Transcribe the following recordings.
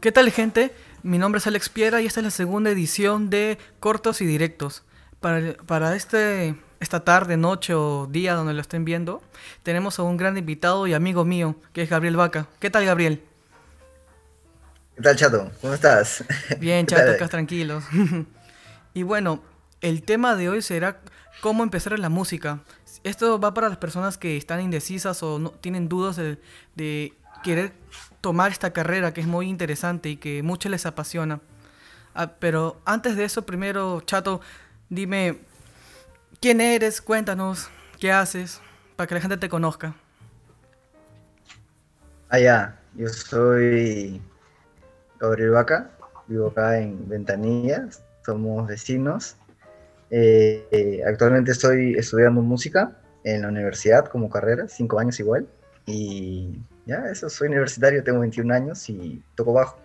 ¿Qué tal gente? Mi nombre es Alex Piera y esta es la segunda edición de Cortos y Directos. Para, para este, esta tarde, noche o día donde lo estén viendo, tenemos a un gran invitado y amigo mío, que es Gabriel Vaca. ¿Qué tal Gabriel? ¿Qué tal Chato? ¿Cómo estás? Bien, Chato, acá tranquilos. y bueno, el tema de hoy será cómo empezar en la música. Esto va para las personas que están indecisas o no, tienen dudas de, de querer tomar esta carrera que es muy interesante y que mucho les apasiona. Ah, pero antes de eso, primero, Chato, dime, ¿quién eres? Cuéntanos, ¿qué haces? Para que la gente te conozca. Ah, ya, yo soy Gabriel Vaca, vivo acá en Ventanilla, somos vecinos. Eh, eh, actualmente estoy estudiando música en la universidad como carrera, cinco años igual, y ya, eso, soy universitario, tengo 21 años y toco bajo.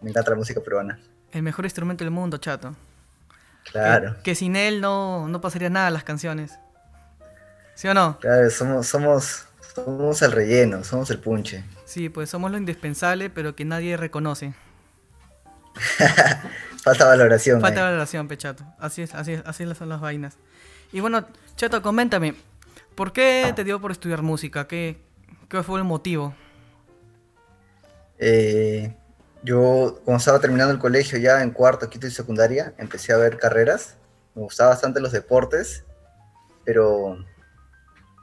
Me encanta la música peruana. El mejor instrumento del mundo, chato. Claro. Que, sin él no, no pasaría nada las canciones. ¿Sí o no? Claro, somos, somos, somos el relleno, somos el punche. Sí, pues somos lo indispensable, pero que nadie reconoce. Falta valoración. Falta valoración, Pechato. Así es, así es, así son las vainas. Y bueno, Chato, coméntame, ¿por qué te dio por estudiar música? ¿Qué, ¿Qué fue el motivo? Eh, yo, cuando estaba terminando el colegio, ya en cuarto, quinto y secundaria, empecé a ver carreras. Me gustaban bastante los deportes, pero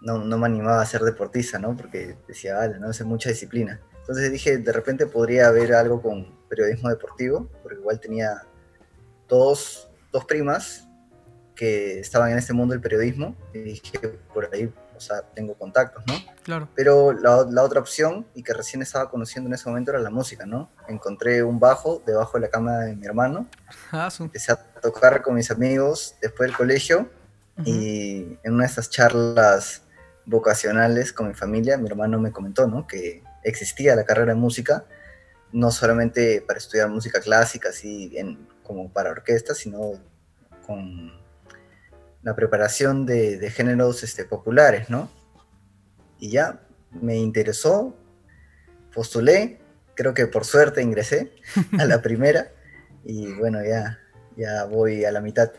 no, me animaba a ser deportista, ¿no? Porque decía, vale, no sé mucha disciplina. Entonces dije, de repente podría haber algo con periodismo deportivo, porque igual tenía dos, dos primas que estaban en este mundo del periodismo, y dije, por ahí sea, tengo contactos, ¿no? Claro. Pero la, la, otra opción, y que recién estaba conociendo en ese momento, era la música, ¿no? Encontré un bajo debajo de la cama de mi hermano. Ah, Empecé a tocar con mis amigos después del colegio y en una de esas charlas vocacionales con mi familia, mi hermano me comentó, ¿no? Que existía la carrera de música, no solamente para estudiar música clásica, así en, como para orquesta, sino con la preparación de, géneros este, populares, ¿no? Y ya me interesó, postulé, creo que por suerte ingresé a la primera y bueno, ya, ya voy a la mitad.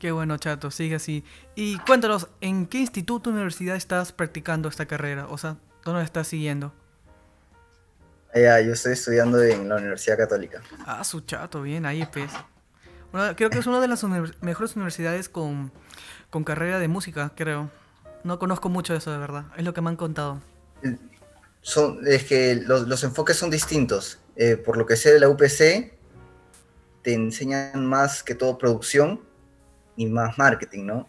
Qué bueno, Chato, sigue así. Y cuéntanos, ¿en qué instituto o universidad estás practicando esta carrera? O sea, ¿dónde estás siguiendo? Ya, yo estoy estudiando en la Universidad Católica. Ah, su chato, bien, ahí pues creo que es una de las mejores universidades con, carrera de música, creo. No conozco mucho eso, de verdad. Es lo que me han contado. Son, es que los, enfoques son distintos. Eh, por lo que sé de la UPC, te enseñan más que todo producción y más marketing, ¿no?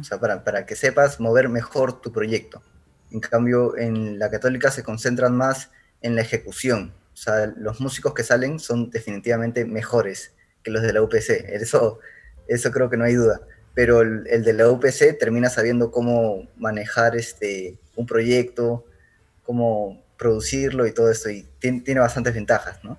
O sea, para, para que sepas mover mejor tu proyecto. En cambio, en la católica se concentran más en la ejecución. O sea, los músicos que salen son definitivamente mejores que los de la UPC. Eso, eso creo que no hay duda. Pero el, de la UPC termina sabiendo cómo manejar este, un proyecto, cómo producirlo y todo esto. Y tiene, tiene bastantes ventajas, ¿no?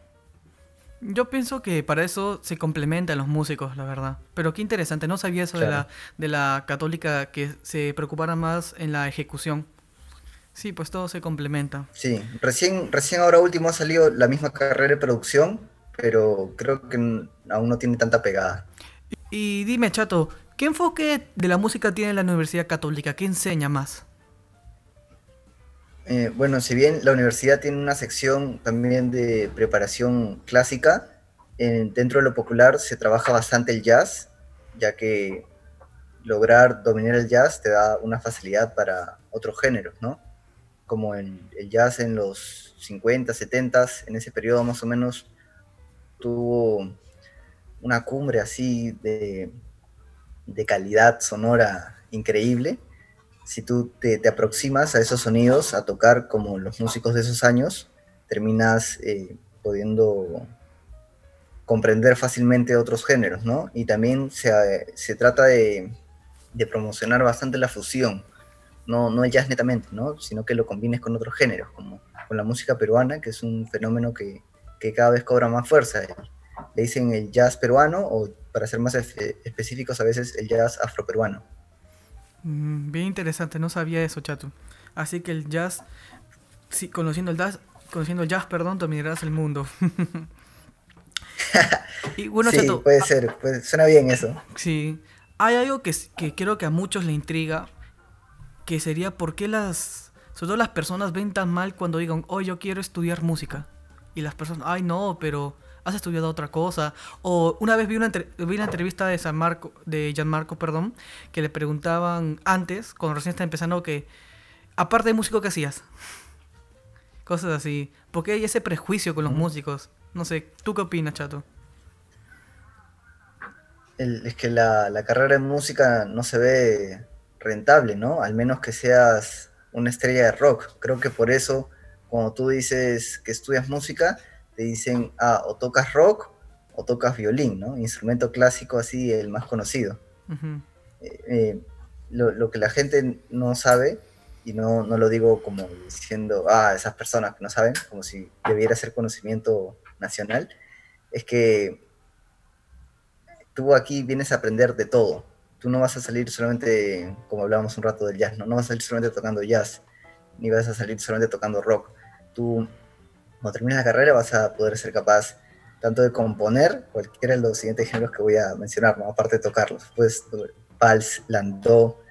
Yo pienso que para eso se complementan los músicos, la verdad. Pero qué interesante, no sabía eso de, la, de la católica que se preocupara más en la ejecución. Sí, pues todo se complementa. Sí, recién, recién ahora último ha salido la misma carrera de producción, pero creo que aún no tiene tanta pegada. Y dime, Chato, ¿qué enfoque de la música tiene la Universidad Católica? ¿Qué enseña más? Eh, bueno, si bien la universidad tiene una sección también de preparación clásica, dentro de lo popular se trabaja bastante el jazz, ya que lograr dominar el jazz te da una facilidad para otros géneros, ¿no? Como el, el jazz en los 50, 70, en ese periodo más o menos tuvo una cumbre así de, calidad sonora increíble. Si tú te, aproximas a esos sonidos, a tocar como los músicos de esos años, terminas eh, pudiendo comprender fácilmente otros géneros, ¿no? Y también se, trata de, promocionar bastante la fusión, no, no el jazz netamente, ¿no? Sino que lo combines con otros géneros, como con la música peruana, que es un fenómeno que, que cada vez cobra más fuerza. Le dicen el jazz peruano o, para ser más específicos, a veces el jazz afroperuano. Mm, bien interesante, no sabía eso, Chato. Así que el jazz, sí, conociendo el jazz, conociendo el jazz, perdón, dominarás el mundo. y bueno, sí, puede ser, suena bien eso. Sí. Hay algo que, que creo que a muchos le intriga, que sería por qué las, sobre todo las personas ven tan mal cuando digan, oh, yo quiero estudiar música. Y las personas, ay, no, pero has estudiado otra cosa. O una vez vi una, vi una entrevista de San Marco, de Gianmarco, perdón, que le preguntaban antes, cuando recién estaba empezando, que aparte de músico, ¿qué hacías? Cosas así. Porque hay ese prejuicio con los músicos. No sé, ¿tú qué opinas, Chato? es que la, carrera en música no se ve rentable, ¿no? Al menos que seas una estrella de rock. Creo que por eso, cuando tú dices que estudias música, te dicen, ah, o tocas rock o tocas violín, ¿no? Instrumento clásico así, el más conocido. Eh, eh, lo, que la gente no sabe, y no, no lo digo como diciendo, ah, esas personas que no saben, como si debiera ser conocimiento nacional, es que tú aquí vienes a aprender de todo. Tú no vas a salir solamente, como hablábamos un rato del jazz, ¿no? no vas a salir solamente tocando jazz, ni vas a salir solamente tocando rock. Tú, cuando termines la carrera, vas a poder ser capaz tanto de componer cualquiera de los siguientes géneros que voy a mencionar, ¿no? aparte de tocarlos. Pues vals, landó,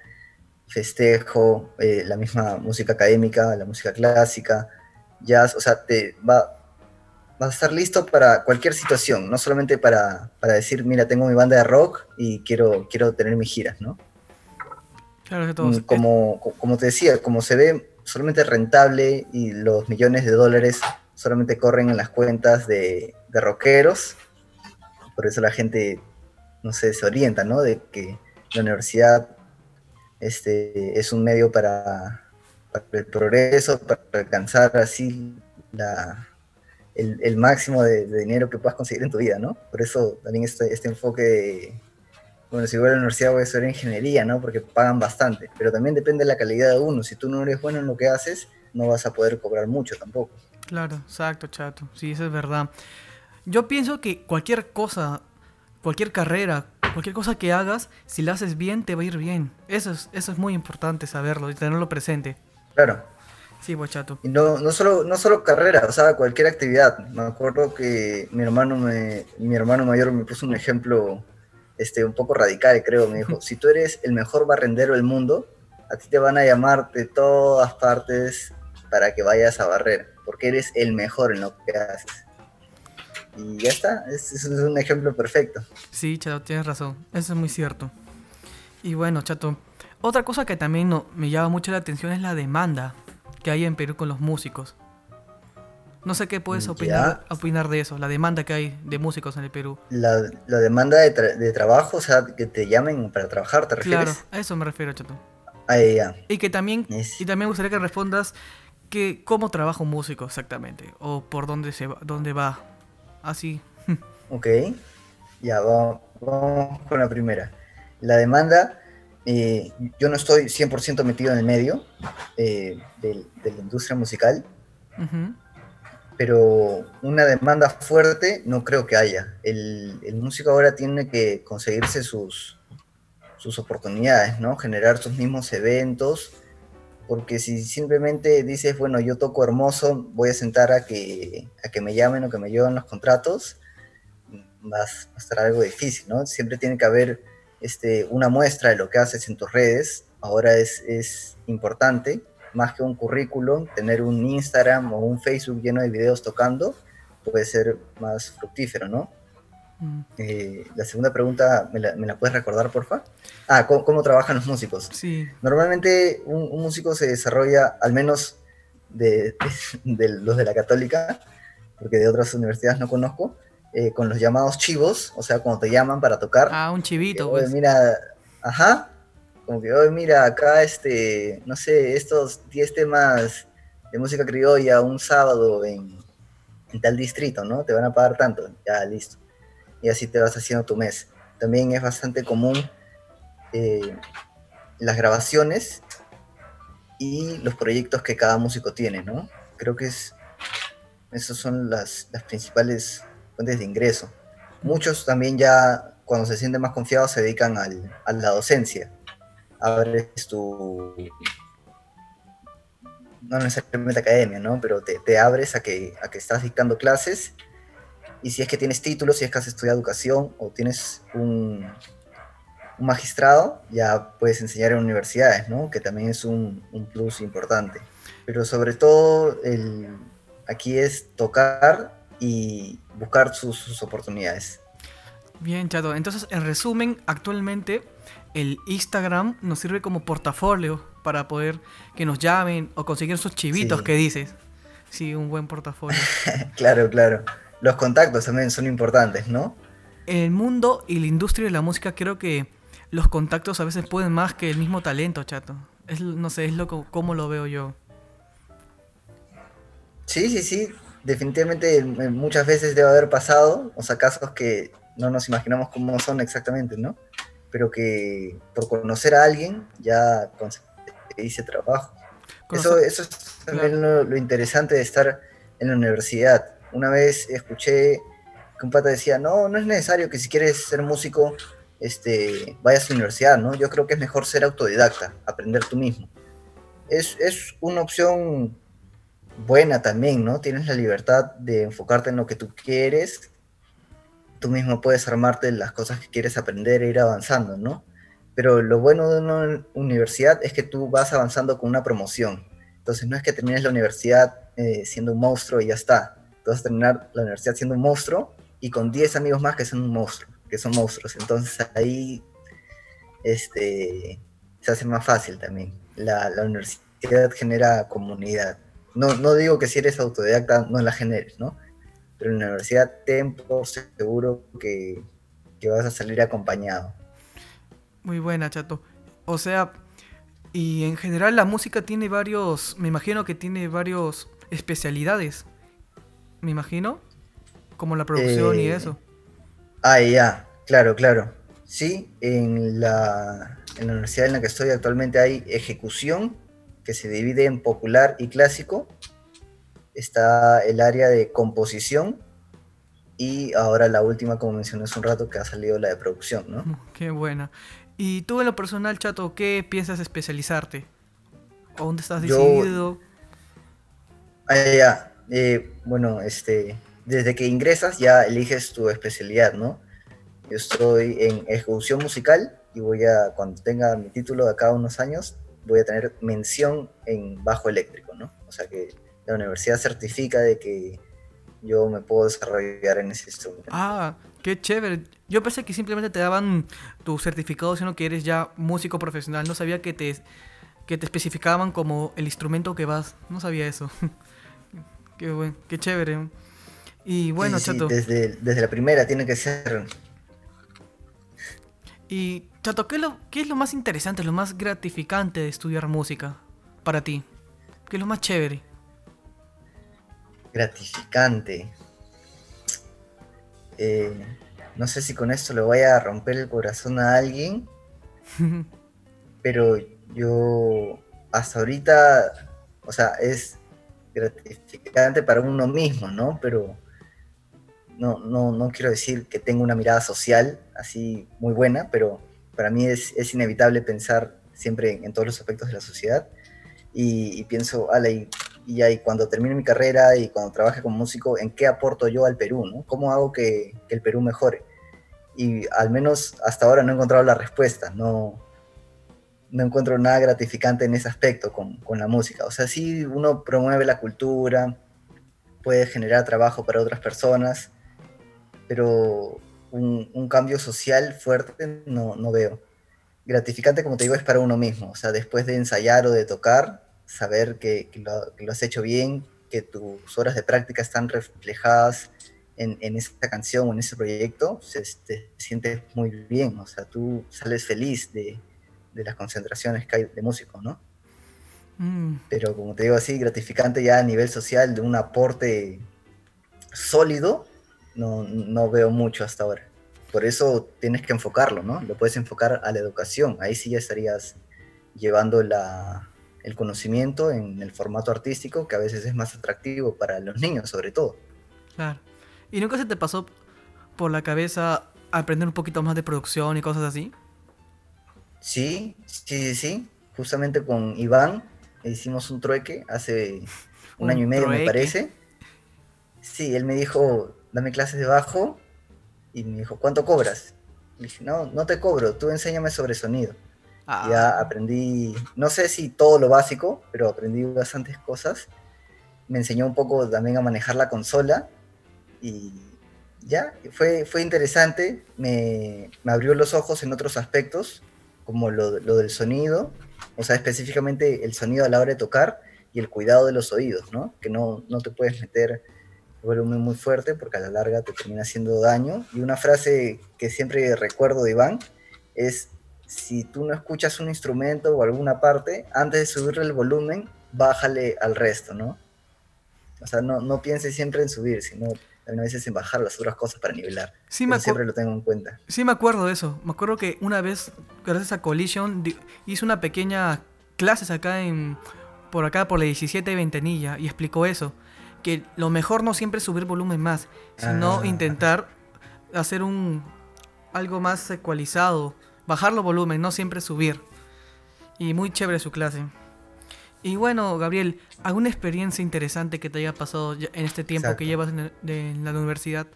festejo, eh, la misma música académica, la música clásica, jazz, o sea, te va, vas a estar listo para cualquier situación, no solamente para, decir, mira, tengo mi banda de rock y quiero, quiero tener mis giras, ¿no? Claro que todos. Mm, como, como te decía, como se ve solamente rentable y los millones de dólares solamente corren en las cuentas de, de rockeros, por eso la gente, no sé, se orienta, ¿no? De que la universidad este, es un medio para, el progreso, para alcanzar así la, el, máximo de, dinero que puedas conseguir en tu vida, ¿no? Por eso también este, este enfoque de, bueno, si voy a la universidad voy a estudiar ingeniería, ¿no? Porque pagan bastante, pero también depende de la calidad de uno. Si tú no eres bueno en lo que haces, no vas a poder cobrar mucho tampoco. Claro, exacto, chato. Sí, eso es verdad. Yo pienso que cualquier cosa, cualquier carrera, cualquier cosa que hagas, si la haces bien, te va a ir bien. Eso es, eso es muy importante saberlo y tenerlo presente. Claro, Sí, bochato. Y no, no, solo, no solo carrera, o sea, cualquier actividad. Me acuerdo que mi hermano, me, mi hermano mayor me puso un ejemplo este, un poco radical, creo. Me dijo, si tú eres el mejor barrendero del mundo, a ti te van a llamar de todas partes para que vayas a barrer, porque eres el mejor en lo que haces. Y ya está, es, es un ejemplo perfecto. Sí, Chato, tienes razón, eso es muy cierto. Y bueno, Chato, otra cosa que también no, me llama mucho la atención es la demanda que hay en Perú con los músicos. No sé qué puedes opinar, opinar de eso, la demanda que hay de músicos en el Perú. La, demanda de, trabajo, o sea, que te llamen para trabajar, ¿te refieres? Claro, a eso me refiero, Chato. Ahí ya. Y que también, y también me gustaría que respondas que cómo trabaja un músico exactamente, o por dónde, se va, dónde va, así. Ok, ya, vamos con la primera. La demanda eh, yo no estoy 100% metido en el medio eh, de, la industria musical, pero una demanda fuerte no creo que haya. El, músico ahora tiene que conseguirse sus, sus oportunidades, ¿no? Generar sus mismos eventos, porque si simplemente dices, bueno, yo toco hermoso, voy a sentar a que, a que me llamen o que me lleven los contratos, va a estar algo difícil, ¿no? Siempre tiene que haber este, una muestra de lo que haces en tus redes. Ahora es, es importante, más que un currículum, tener un Instagram o un Facebook lleno de videos tocando puede ser más fructífero, ¿no? Mm. Eh, la segunda pregunta, ¿me la, puedes recordar, porfa? Ah, ¿cómo, trabajan los músicos? Sí. Normalmente un, músico se desarrolla, al menos de, los de la católica, porque de otras universidades no conozco, eh, con los llamados chivos, o sea, cuando te llaman para tocar. Ah, un chivito, pues. Mira, ajá, como que, hoy mira, acá este, no sé, estos 10 temas de música criolla un sábado en, tal distrito, ¿no? Te van a pagar tanto, ya listo. Y así te vas haciendo tu mes. También es bastante común eh, las grabaciones y los proyectos que cada músico tiene, ¿no? Creo que es, esas son las, las principales fuentes de ingreso. Muchos también ya cuando se sienten más confiados se dedican al, a la docencia. Abres tu, no necesariamente academia, ¿no? Pero te, abres a que, a que estás dictando clases y si es que tienes títulos, si es que has estudiado educación o tienes un, un magistrado, ya puedes enseñar en universidades, ¿no? Que también es un, un plus importante. Pero sobre todo, el, aquí es tocar y buscar sus, sus oportunidades. Bien, Chato. Entonces, en resumen, actualmente el Instagram nos sirve como portafolio para poder que nos llamen o conseguir esos chivitos que dices. Sí, un buen portafolio. claro, claro. Los contactos también son importantes, ¿no? En el mundo y la industria de la música creo que los contactos a veces pueden más que el mismo talento, chato. Es, no sé, es lo como lo veo yo. Sí, sí, sí. Definitivamente muchas veces debe haber pasado, o sea, casos que no nos imaginamos cómo son exactamente, ¿no? Pero que por conocer a alguien ya hice trabajo. Eso, eso es también lo, interesante de estar en la universidad. Una vez escuché que un pata decía, no, no es necesario que si quieres ser músico este, vayas a la universidad, ¿no? Yo creo que es mejor ser autodidacta, aprender tú mismo. Es, es una opción buena también, ¿no? Tienes la libertad de enfocarte en lo que tú quieres. Tú mismo puedes armarte las cosas que quieres aprender e ir avanzando, ¿no? Pero lo bueno de una universidad es que tú vas avanzando con una promoción. Entonces no es que termines la universidad eh, siendo un monstruo y ya está. Tú vas a terminar la universidad siendo un monstruo y con 10 amigos más que son un monstruo, que son monstruos. Entonces ahí este, se hace más fácil también. La, la universidad genera comunidad. No, no digo que si eres autodidacta no la generes, ¿no? Pero en la universidad ten por seguro que, que vas a salir acompañado. Muy buena, chato. O sea, y en general la música tiene varios, me imagino que tiene varios especialidades. Me imagino, como la producción y eh, eso. Ah, ya, claro, claro. Sí, en la, en la universidad en la que estoy actualmente hay ejecución, que se divide en popular y clásico. Está el área de composición y ahora la última, como mencioné hace un rato, que ha salido la de producción, ¿no? Mm, qué buena. ¿Y tú en lo personal, Chato, qué piensas especializarte? ¿O dónde estás decidido? Ah, ya. Eh, bueno, este, desde que ingresas ya eliges tu especialidad, ¿no? Yo estoy en ejecución musical y voy a, cuando tenga mi título de acá unos años, voy a tener mención en bajo eléctrico, ¿no? O sea que la universidad certifica de que yo me puedo desarrollar en ese instrumento. Ah, qué chévere. Yo pensé que simplemente te daban tu certificado, sino que eres ya músico profesional. No sabía que te, que te especificaban como el instrumento que vas. No sabía eso. qué bueno, qué chévere. Y bueno, Chato. desde, desde la primera tiene que ser. Y Chato, ¿qué es, lo, ¿qué es lo más interesante, lo más gratificante de estudiar música para ti? ¿Qué es lo más chévere? Gratificante. Eh, no sé si con esto le voy a romper el corazón a alguien, pero yo hasta ahorita, o sea, es gratificante para uno mismo, ¿no? Pero no, no, no quiero decir que tenga una mirada social así muy buena, pero para mí es, es inevitable pensar siempre en, todos los aspectos de la sociedad y, pienso, ale, y, y, cuando termine mi carrera y cuando trabaje como músico, ¿en qué aporto yo al Perú? ¿no? ¿Cómo hago que, que, el Perú mejore? Y al menos hasta ahora no he encontrado la respuesta, no, no encuentro nada gratificante en ese aspecto con, con la música. O sea, sí uno promueve la cultura, puede generar trabajo para otras personas, pero un, cambio social fuerte no, no, veo. Gratificante, como te digo, es para uno mismo. O sea, después de ensayar o de tocar, saber que, lo, has hecho bien, que tus horas de práctica están reflejadas en, en esa canción o en ese proyecto, se, te sientes muy bien. O sea, tú sales feliz de, de las concentraciones que hay de músicos, ¿no? Mm. Pero como te digo así, gratificante ya a nivel social de un aporte sólido, no, no veo mucho hasta ahora. Por eso tienes que enfocarlo, ¿no? Lo puedes enfocar a la educación. Ahí sí ya estarías llevando la, el conocimiento en el formato artístico, que a veces es más atractivo para los niños, sobre todo. Claro. ¿Y nunca se te pasó por la cabeza aprender un poquito más de producción y cosas así? Sí, sí, sí, sí. Justamente con Iván hicimos un trueque hace un, año y medio, me parece. Sí, él me dijo, dame clases de bajo y me dijo, ¿cuánto cobras? Le dije, no, no te cobro, tú enséñame sobre sonido. Ya ah. aprendí, no sé si todo lo básico, pero aprendí bastantes cosas. Me enseñó un poco también a manejar la consola y ya, fue, fue interesante, me, me abrió los ojos en otros aspectos, como lo, lo, del sonido, o sea, específicamente el sonido a la hora de tocar y el cuidado de los oídos, ¿no? Que no, no te puedes meter volumen muy fuerte porque a la larga te termina haciendo daño. Y una frase que siempre recuerdo de Iván es, si tú no escuchas un instrumento o alguna parte, antes de subirle el volumen, bájale al resto, ¿no? O sea, no, no pienses siempre en subir, sino a veces en bajar las otras cosas para nivelar. Sí, me siempre lo tengo en cuenta. Sí, me acuerdo de eso. Me acuerdo que una vez, gracias a Collision, hice una pequeña clases acá en por acá por la 17 Ventanilla y explicó eso que lo mejor no siempre es subir volumen más, sino ah. intentar hacer un algo más ecualizado, bajarlo volumen, no siempre subir. Y muy chévere su clase. Y bueno, Gabriel, ¿alguna experiencia interesante que te haya pasado en este tiempo que llevas en, la universidad?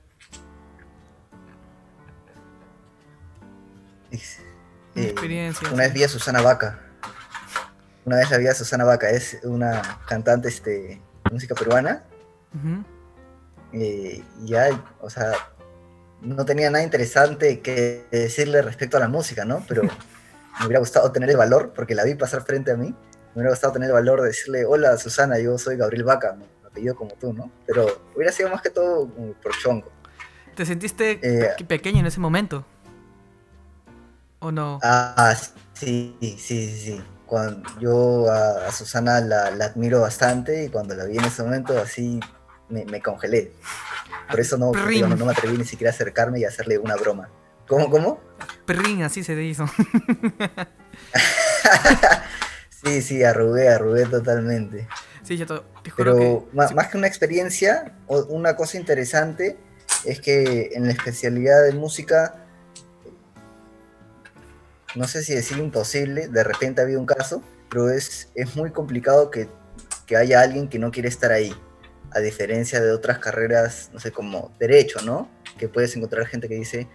una eh, experiencia. Una vez vi a Susana Vaca. Una vez la vi a Susana Vaca, es una cantante este, de música peruana y ya, o sea, no tenía nada interesante que decirle respecto a la música, ¿no? Pero me hubiera gustado tener el valor, porque la vi pasar frente a mí, me hubiera gustado tener el valor de decirle, hola Susana, yo soy Gabriel Vaca, me apellido como tú, ¿no? Pero hubiera sido más que todo por chongo. ¿Te sentiste eh, pequeño en ese momento? ¿O no? Ah, sí, sí, sí, sí cuando yo a, Susana la, admiro bastante y cuando la vi en ese momento así me, congelé. Por eso no, no, me atreví ni siquiera a acercarme y hacerle una broma. ¿Cómo, cómo? Perrin, así se hizo. sí, sí, arrugué, arrugué totalmente. Sí, yo te Pero más, más que una experiencia, una cosa interesante es que en la especialidad de música no sé si decir imposible, de repente ha habido un caso, pero es, es muy complicado que, que, haya alguien que no quiere estar ahí, a diferencia de otras carreras, no sé, como derecho, ¿no? Que puedes encontrar gente que dice,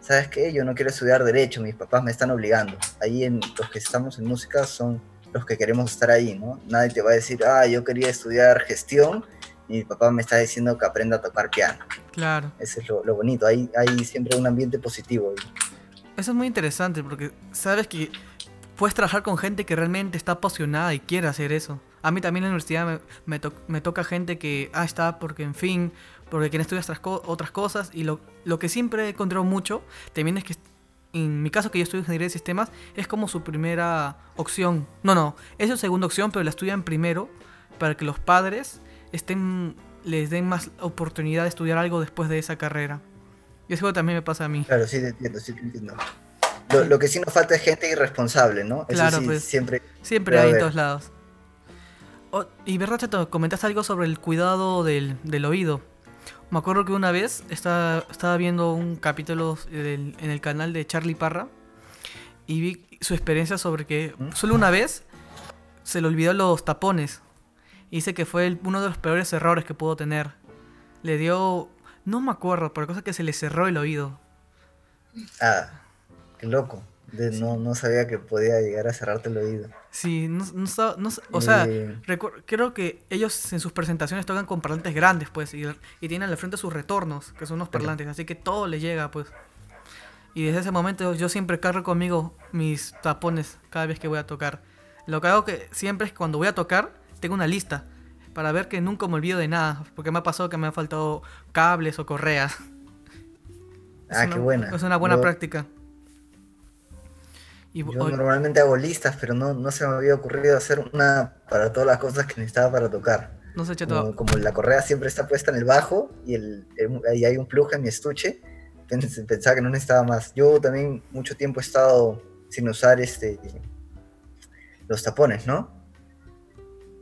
¿sabes qué? Yo no quiero estudiar derecho, mis papás me están obligando. Ahí en los que estamos en música son los que queremos estar ahí, ¿no? Nadie te va a decir, ah, yo quería estudiar gestión y mi papá me está diciendo que aprenda a tocar piano. Claro. Eso es lo, lo bonito, hay, hay siempre un ambiente positivo. Ahí. Eso es muy interesante porque sabes que puedes trabajar con gente que realmente está apasionada y quiere hacer eso. A mí también en la universidad me, me, toca gente que, ah, está porque, en fin, porque quiere estudiar otras, otras cosas. Y lo, lo que siempre he encontrado mucho también es que, en mi caso que yo estudio ingeniería de sistemas, es como su primera opción. No, no, es su segunda opción, pero la estudian primero para que los padres estén les den más oportunidad de estudiar algo después de esa carrera. Y eso también me pasa a mí. Claro, sí te entiendo, sí te entiendo. Lo, que sí nos falta es gente irresponsable, ¿no? claro, pues, siempre. Siempre hay en todos lados. Oh, y verdad, Chato, comentaste algo sobre el cuidado del, oído. Me acuerdo que una vez estaba, estaba viendo un capítulo en el canal de Charlie Parra y vi su experiencia sobre que ¿Mm? solo una vez se le olvidó los tapones. Y dice que fue uno de los peores errores que pudo tener. Le dio no me acuerdo, por cosa que se le cerró el oído. Ah, qué loco. No, no sabía que podía llegar a cerrarte el oído. Sí, no, no, o sea, eh. creo que ellos en sus presentaciones tocan con parlantes grandes, pues, y, tienen al frente sus retornos, que son unos parlantes, así que todo le llega, pues. Y desde ese momento yo siempre cargo conmigo mis tapones cada vez que voy a tocar. Lo que hago que siempre es que cuando voy a tocar, tengo una lista para ver que nunca me olvido de nada, porque me ha pasado que me han faltado cables o correas. Ah, qué buena. Es una buena práctica. Yo normalmente hago listas, pero no, no se me había ocurrido hacer una para todas las cosas que necesitaba para tocar. No sé, como, como la correa siempre está puesta en el bajo y el, ahí hay un plug en mi estuche, pensaba que no necesitaba más. Yo también mucho tiempo he estado sin usar este los tapones, ¿no?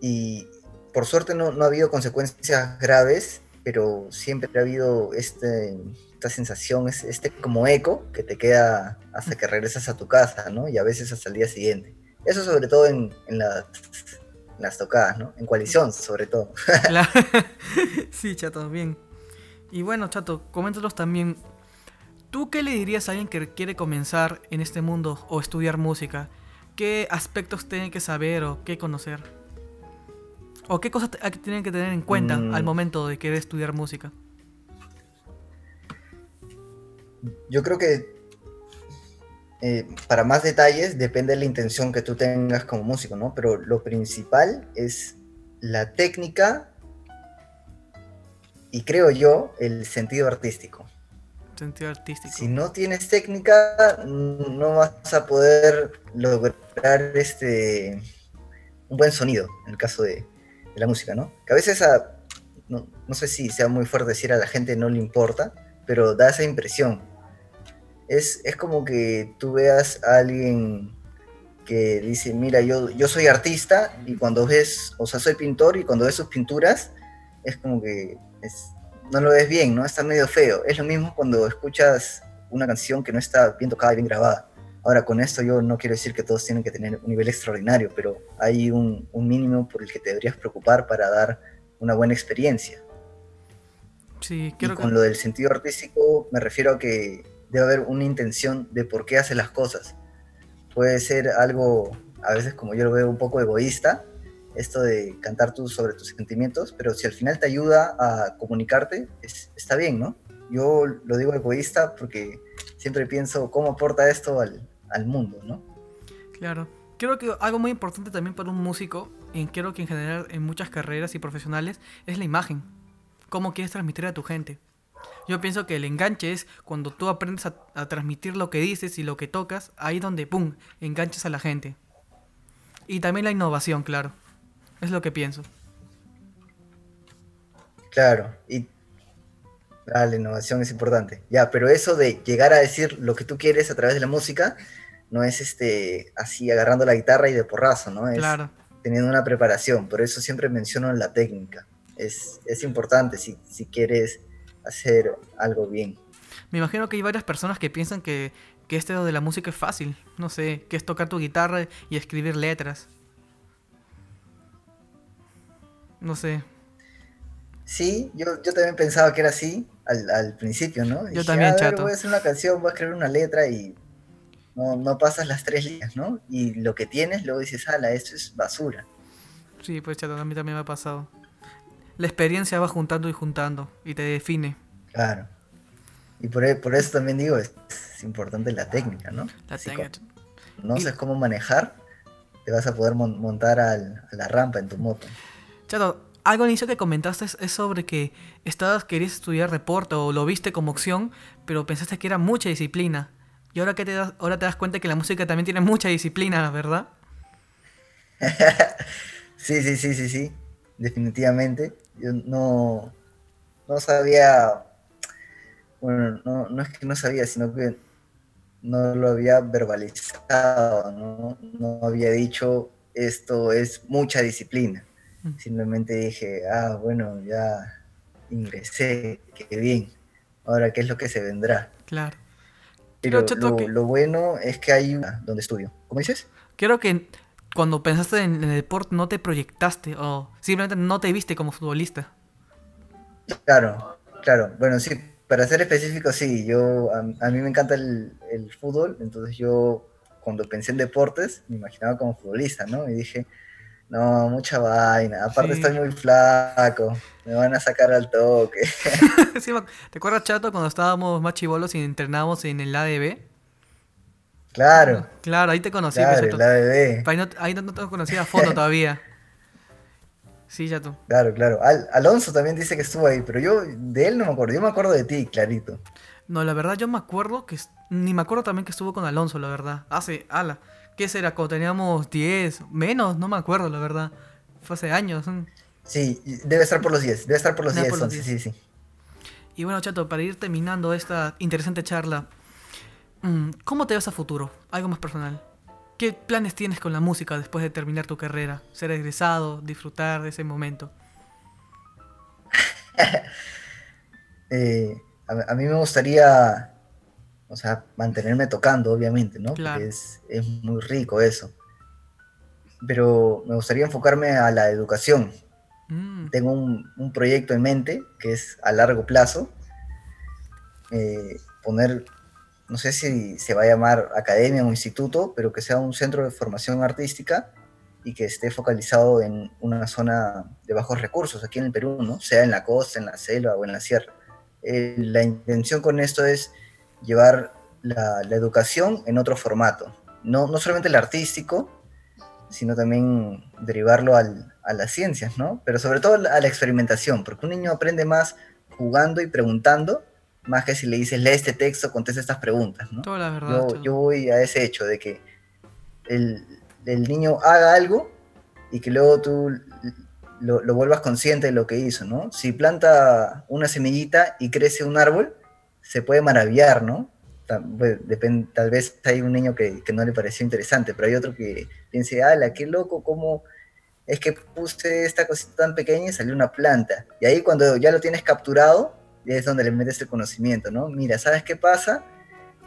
Y, por suerte no, ha habido consecuencias graves, pero siempre ha habido este, esta sensación, este como eco que te queda hasta que regresas a tu casa, ¿no? Y a veces hasta el día siguiente. Eso sobre todo en, las, las tocadas, ¿no? En coalición, sobre todo. sí, chato, bien. Y bueno, chato, coméntanos también, ¿tú qué le dirías a alguien que quiere comenzar en este mundo o estudiar música? ¿Qué aspectos tienen que saber o qué conocer? ¿O qué cosas tienen que tener en cuenta al mm. momento de querer estudiar música? Yo creo que eh, para más detalles depende de la intención que tú tengas como músico, ¿no? Pero lo principal es la técnica y creo yo el sentido artístico. Sentido artístico. Si no tienes técnica, no vas a poder lograr este un buen sonido, en el caso de, la música, ¿no? Que a veces, no, no sé si sea muy fuerte decir a la gente no le importa, pero da esa impresión es, como que tú veas a alguien que dice, mira, yo, yo soy artista y cuando ves, o sea, soy pintor y cuando ves sus pinturas, es como que no lo ves bien, ¿no? Está medio feo. Es lo mismo cuando escuchas una canción que no está bien tocada y bien grabada. Ahora, con esto yo no quiero decir que todos tienen que tener un nivel extraordinario, pero hay un, mínimo por el que te deberías preocupar para dar una buena experiencia. Sí, quiero y con lo del sentido artístico me refiero a que debe haber una intención de por qué hace las cosas. Puede ser algo, a veces como yo lo veo, un poco egoísta, esto de cantar tú sobre tus sentimientos, pero si al final te ayuda a comunicarte, está bien, ¿no? Yo lo digo egoísta porque siempre pienso cómo aporta esto al, al mundo, ¿no? Claro. Creo que algo muy importante también para un músico, y creo que en general en muchas carreras y profesionales, es la imagen. Cómo quieres transmitir a tu gente. Yo pienso que el enganche es cuando tú aprendes a, transmitir lo que dices y lo que tocas, ahí donde, ¡pum!, enganches a la gente. Y también la innovación, claro. Es lo que pienso. Claro, y ah, la innovación es importante. Ya, pero eso de llegar a decir lo que tú quieres a través de la música, no es este así agarrando la guitarra y de porrazo, ¿no? Es claro. teniendo una preparación. Por eso siempre menciono la técnica. Es, es importante si, si quieres hacer algo bien. Me imagino que hay varias personas que piensan que, que esto de la música es fácil. No sé, que es tocar tu guitarra y escribir letras. No sé. Sí, yo, yo también pensaba que era así al, principio, ¿no? Yo también, chato. Voy a hacer una canción, voy a escribir una letra y no, no pasas las tres líneas, ¿no? Y lo que tienes, luego dices, ala, esto es basura. Sí, pues chato, a mí también me ha pasado la experiencia va juntando y juntando y te define. Claro. Y por, por eso también digo, es, importante la técnica, ¿no? La técnica. No sabes cómo manejar, te vas a poder montar a la rampa en tu moto. Chato, algo al inicio que comentaste es, sobre que estabas, querías estudiar reporte o lo viste como opción, pero pensaste que era mucha disciplina. Y ahora que te das, ahora te das cuenta que la música también tiene mucha disciplina, ¿verdad? sí, sí, sí, sí, sí, definitivamente yo no, no sabía, bueno, no, no es que no sabía, sino que no lo había verbalizado, no, no había dicho esto es mucha disciplina. Simplemente dije, ah, bueno, ya ingresé, qué bien. Ahora, ¿qué es lo que se vendrá? Claro. Pero lo, lo, bueno es que hay una donde estudio. ¿Cómo dices? Quiero que cuando pensaste en, el deporte no te proyectaste o simplemente no te viste como futbolista. Claro, claro. Bueno, sí, para ser específico, sí. Yo, a, mí me encanta el, fútbol, entonces yo cuando pensé en deportes me imaginaba como futbolista, ¿no? Y dije, no, mucha vaina. Aparte estoy muy flaco. Me van a sacar al toque. ¿Te acuerdas, Chato, cuando estábamos más chivolos y entrenábamos en el ADB? Claro. Claro, ahí te conocí. Claro, la bebé. Ahí no, te conocía a fondo todavía. Sí, ya tú. Claro, claro. Alonso también dice que estuvo ahí, pero yo de él no me acuerdo. Yo me acuerdo de ti, clarito. No, la verdad yo me acuerdo que... Ni me acuerdo también que estuvo con Alonso, la verdad. Hace, ala. ¿Qué será? Cuando teníamos 10, menos, no me acuerdo, la verdad. Fue hace años. Sí, debe estar por los 10. Debe estar por los 10, sí, sí. Y bueno, chato, para ir terminando esta interesante charla, Mm, ¿Cómo te ves a futuro? Algo más personal. ¿Qué planes tienes con la música después de terminar tu carrera? ¿Ser egresado? ¿Disfrutar de ese momento? Eh, a, mí me gustaría, o sea, mantenerme tocando, obviamente, ¿no? Claro. es, muy rico eso. pero me gustaría enfocarme a la educación. Mm, Tengo un, un proyecto en mente que es a largo plazo, eh, poner, no sé si se va a llamar academia o instituto, pero que sea un centro de formación artística y que esté focalizado en una zona de bajos recursos aquí en el Perú, ¿no? Sea en la costa, en la selva o en la sierra. Eh, la intención con esto es llevar la, la educación en otro formato, no, no solamente el artístico, sino también derivarlo al, a las ciencias, ¿no? Pero sobre todo a la experimentación, porque un niño aprende más jugando y preguntando, más que si le dices, lee este texto, contesta estas preguntas, ¿no? toda la verdad. Yo, yo voy a ese hecho de que el, el niño haga algo y que luego tú lo, lo vuelvas consciente de lo que hizo, ¿no? Si planta una semillita y crece un árbol, se puede maravillar, ¿no? Pues, depen- Tal vez hay un niño que, que no le pareció interesante, pero hay otro que piense, ala, qué loco, cómo es que puse esta cosita tan pequeña y salió una planta. Y ahí cuando ya lo tienes capturado, es donde le metes el conocimiento, ¿no? Mira, ¿sabes qué pasa?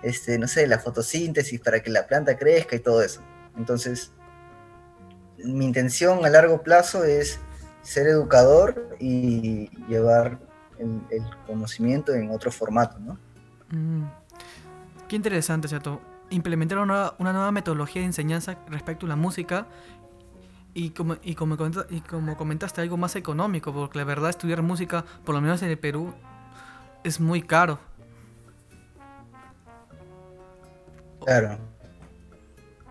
Este, no sé, la fotosíntesis para que la planta crezca y todo eso. Entonces, mi intención a largo plazo es ser educador y llevar el, el conocimiento en otro formato, ¿no? Mm, Qué interesante, Chato. Implementar una, nueva- una nueva metodología de enseñanza respecto a la música y como, y, como y como comentaste, algo más económico, porque la verdad estudiar música, por lo menos en el Perú, es muy caro. Claro.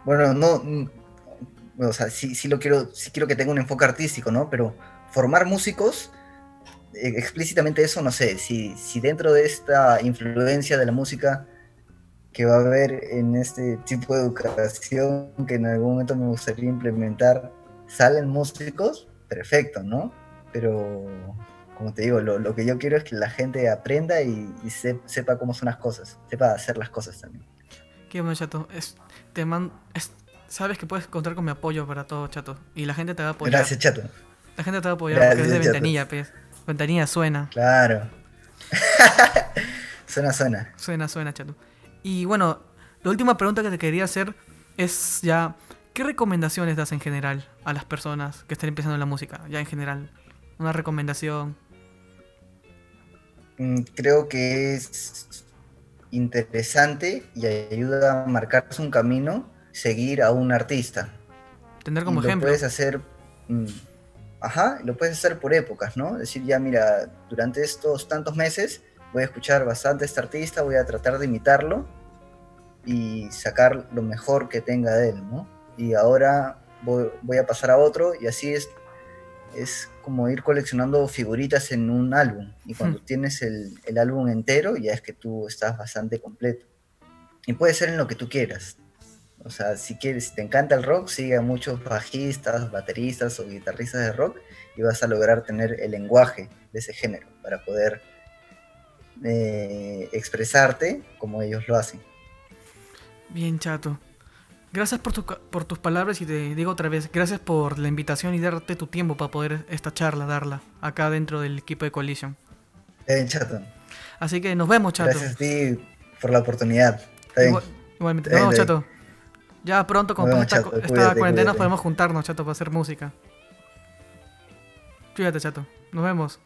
Bueno, no, o sea, sí, sí lo quiero, sí quiero que tenga un enfoque artístico, ¿no? Pero formar músicos, explícitamente eso, no sé, si, si dentro de esta influencia de la música que va a haber en este tipo de educación que en algún momento me gustaría implementar, salen músicos, perfecto, ¿no? Pero, como te digo, lo, lo que yo quiero es que la gente aprenda y, y se- sepa cómo son las cosas, sepa hacer las cosas también. Qué bueno, Chato. Es, te man- es- sabes que puedes contar con mi apoyo para todo, Chato. Y la gente te va a apoyar. Gracias, chato. La gente te va a apoyar Gracias, porque de ventanilla, pues. Ventanilla suena. Claro. suena, suena. Suena, suena, chato. Y bueno, la última pregunta que te quería hacer es ya, ¿qué recomendaciones das en general a las personas que están empezando en la música? Ya en general, una recomendación. Mm, Creo que es interesante y ayuda a marcarse un camino seguir a un artista. Tener como lo ejemplo. puedes hacer, mm, ajá, lo puedes hacer por épocas, ¿no? Decir, ya mira, durante estos tantos meses voy a escuchar bastante a este artista, voy a tratar de imitarlo y sacar lo mejor que tenga de él, ¿no? Y ahora voy, voy a pasar a otro y así es, es como ir coleccionando figuritas en un álbum. Y cuando tienes el, el álbum entero, ya es que tú estás bastante completo. Y puede ser en lo que tú quieras. O sea, si quieres, si te encanta el rock, sigue a muchos bajistas, bateristas o guitarristas de rock y vas a lograr tener el lenguaje de ese género para poder eh, expresarte como ellos lo hacen. Bien, chato. Gracias por, tu por tus palabras y te digo otra vez, gracias por la invitación y darte tu tiempo para poder esta charla darla acá dentro del equipo de Collision. Bien, chato. Así que nos vemos, chato. Gracias a ti por la oportunidad. Igual- igualmente, nos vemos, chato. Ya pronto, Nos pasa vemos, esta, chato. esta Cuídate, cuarentena, cuídate. podemos juntarnos, chato, para hacer música. Cuídate, chato. Nos vemos.